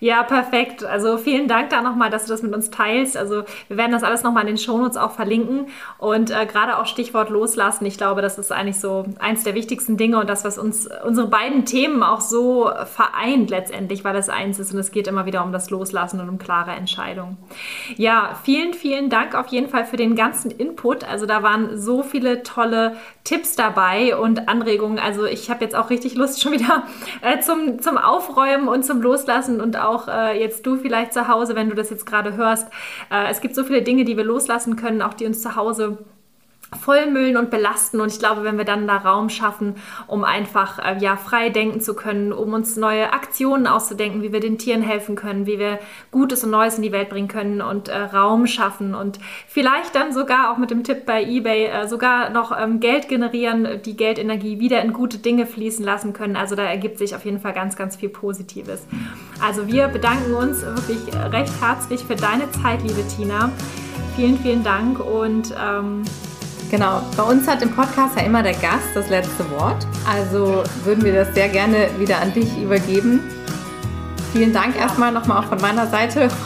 ja, perfekt. Also vielen Dank da nochmal, dass du das mit uns teilst. Also wir werden das alles nochmal in den Shownotes auch verlinken. Und äh, gerade auch Stichwort Loslassen, ich glaube, das ist eigentlich so eins der wichtigsten Dinge und das, was uns unsere beiden Themen auch so vereint letztendlich, weil das eins ist und es geht immer wieder um das Loslassen und um klare Entscheidungen. Ja, vielen, vielen Dank auf jeden Fall für den ganzen Input. Also da waren so viele tolle Tipps dabei und Anregungen. Also ich habe jetzt auch richtig Lust schon wieder äh, zum, zum Aufräumen und zum Loslassen und auch äh, jetzt du vielleicht zu Hause, wenn du das jetzt gerade hörst. Äh, es gibt so viele Dinge, die wir loslassen können, auch die uns zu Hause vollmüllen und belasten. Und ich glaube, wenn wir dann da Raum schaffen, um einfach äh, ja, frei denken zu können, um uns neue Aktionen auszudenken, wie wir den Tieren helfen können, wie wir Gutes und Neues in die Welt bringen können und äh, Raum schaffen und vielleicht dann sogar auch mit dem Tipp bei eBay äh, sogar noch ähm, Geld generieren, die Geldenergie wieder in gute Dinge fließen lassen können. Also da ergibt sich auf jeden Fall ganz, ganz viel Positives. Also wir bedanken uns wirklich recht herzlich für deine Zeit, liebe Tina. Vielen, vielen Dank und ähm, Genau, bei uns hat im Podcast ja immer der Gast das letzte Wort. Also würden wir das sehr gerne wieder an dich übergeben. Vielen Dank erstmal nochmal auch von meiner Seite.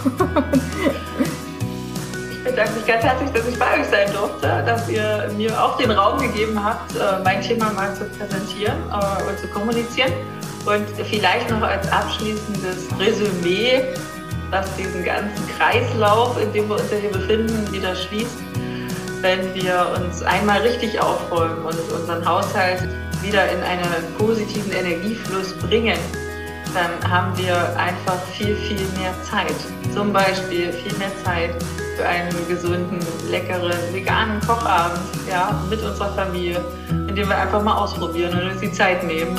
Ich bedanke mich ganz herzlich, dass ich bei euch sein durfte, dass ihr mir auch den Raum gegeben habt, äh, mein Thema mal zu präsentieren äh, und zu kommunizieren. Und vielleicht noch als abschließendes Resümee, was diesen ganzen Kreislauf, in dem wir uns ja hier befinden, wieder schließt wenn wir uns einmal richtig aufräumen und unseren Haushalt wieder in einen positiven Energiefluss bringen, dann haben wir einfach viel, viel mehr Zeit. Zum Beispiel viel mehr Zeit für einen gesunden, leckeren, veganen Kochabend ja, mit unserer Familie, indem wir einfach mal ausprobieren und uns die Zeit nehmen.